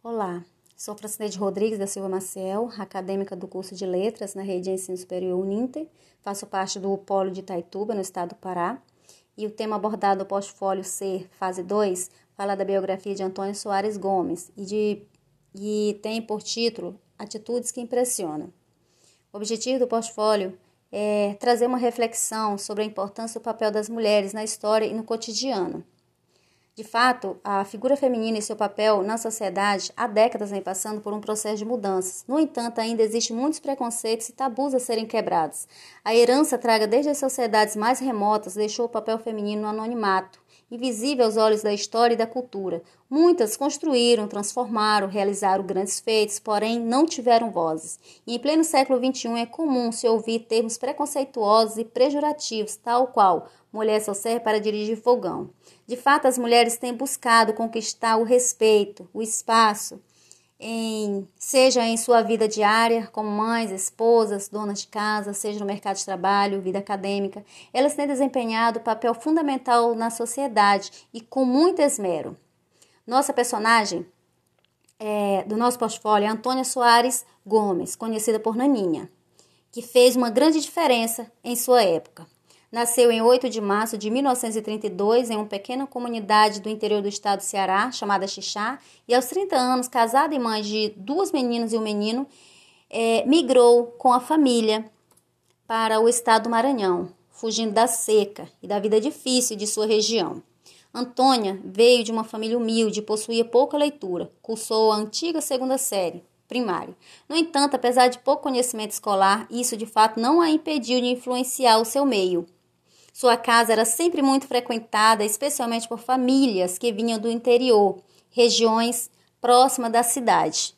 Olá, sou Francineide Rodrigues da Silva Maciel, acadêmica do curso de Letras na Rede de Ensino Superior Uninter. Faço parte do Polo de Itaituba, no estado do Pará. E o tema abordado no portfólio C, fase 2, fala da biografia de Antônio Soares Gomes e, de, e tem por título Atitudes que Impressionam. O objetivo do portfólio é trazer uma reflexão sobre a importância do papel das mulheres na história e no cotidiano. De fato, a figura feminina e seu papel na sociedade há décadas vem passando por um processo de mudanças. No entanto, ainda existem muitos preconceitos e tabus a serem quebrados. A herança traga desde as sociedades mais remotas deixou o papel feminino no anonimato, invisível aos olhos da história e da cultura. Muitas construíram, transformaram, realizaram grandes feitos, porém não tiveram vozes. E em pleno século XXI é comum se ouvir termos preconceituosos e pejorativos, tal qual mulher só serve para dirigir fogão. De fato, as mulheres têm buscado conquistar o respeito, o espaço, em, seja em sua vida diária, como mães, esposas, donas de casa, seja no mercado de trabalho, vida acadêmica, elas têm desempenhado papel fundamental na sociedade e com muito esmero. Nossa personagem é, do nosso portfólio é Antônia Soares Gomes, conhecida por Naninha, que fez uma grande diferença em sua época. Nasceu em 8 de março de 1932 em uma pequena comunidade do interior do estado do Ceará, chamada Xixá, e aos 30 anos, casada e mãe de duas meninas e um menino, é, migrou com a família para o estado do Maranhão, fugindo da seca e da vida difícil de sua região. Antônia veio de uma família humilde e possuía pouca leitura, cursou a antiga segunda série, primário. No entanto, apesar de pouco conhecimento escolar, isso de fato não a impediu de influenciar o seu meio. Sua casa era sempre muito frequentada, especialmente por famílias que vinham do interior, regiões próximas da cidade.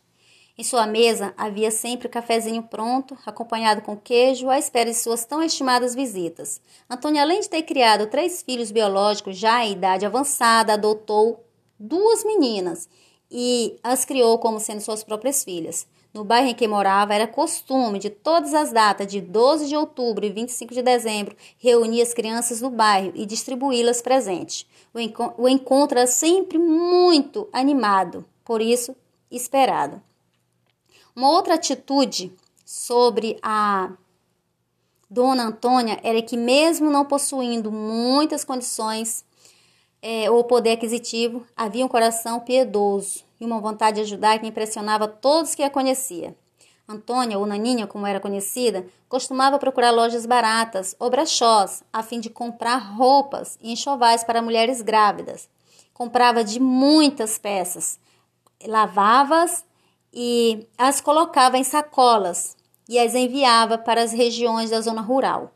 Em sua mesa havia sempre cafezinho pronto, acompanhado com queijo, à espera de suas tão estimadas visitas. Antônia, além de ter criado três filhos biológicos já em idade avançada, adotou duas meninas e as criou como sendo suas próprias filhas. No bairro em que morava, era costume de todas as datas de 12 de outubro e 25 de dezembro reunir as crianças do bairro e distribuí-las presentes. O, enco o encontro era sempre muito animado, por isso, esperado. Uma outra atitude sobre a Dona Antônia era que, mesmo não possuindo muitas condições é, ou poder aquisitivo, havia um coração piedoso e uma vontade de ajudar que impressionava todos que a conhecia. Antônia, ou Naninha, como era conhecida, costumava procurar lojas baratas ou brechós a fim de comprar roupas e enxovais para mulheres grávidas. Comprava de muitas peças, lavava-as e as colocava em sacolas e as enviava para as regiões da zona rural.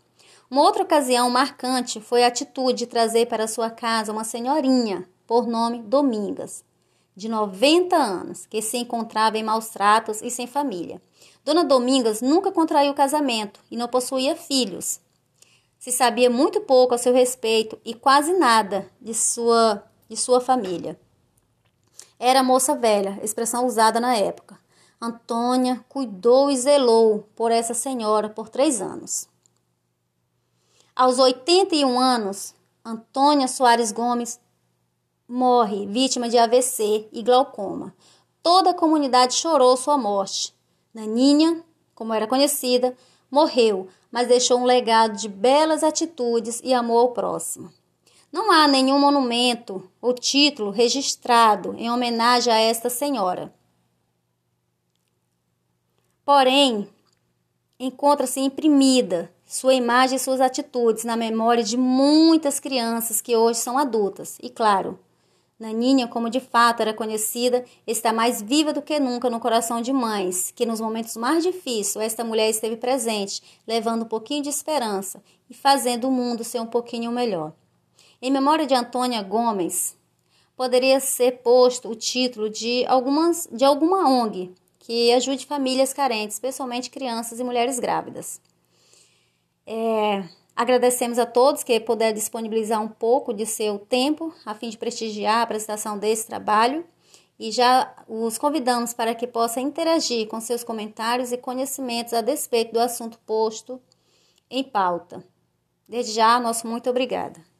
Uma outra ocasião marcante foi a atitude de trazer para sua casa uma senhorinha, por nome Domingas de 90 anos, que se encontrava em maus tratos e sem família. Dona Domingas nunca contraiu casamento e não possuía filhos. Se sabia muito pouco a seu respeito e quase nada de sua, de sua família. Era moça velha, expressão usada na época. Antônia cuidou e zelou por essa senhora por três anos. Aos 81 anos, Antônia Soares Gomes morre vítima de AVC e glaucoma. Toda a comunidade chorou sua morte. Naninha, como era conhecida, morreu, mas deixou um legado de belas atitudes e amor ao próximo. Não há nenhum monumento ou título registrado em homenagem a esta senhora. Porém, encontra-se imprimida sua imagem e suas atitudes na memória de muitas crianças que hoje são adultas e, claro, Naninha, como de fato era conhecida, está mais viva do que nunca no coração de mães, que nos momentos mais difíceis esta mulher esteve presente, levando um pouquinho de esperança e fazendo o mundo ser um pouquinho melhor. Em memória de Antônia Gomes, poderia ser posto o título de, algumas, de alguma ONG que ajude famílias carentes, especialmente crianças e mulheres grávidas. É, Agradecemos a todos que puderam disponibilizar um pouco de seu tempo a fim de prestigiar a apresentação desse trabalho e já os convidamos para que possa interagir com seus comentários e conhecimentos a despeito do assunto posto em pauta. Desde já, nosso muito obrigada.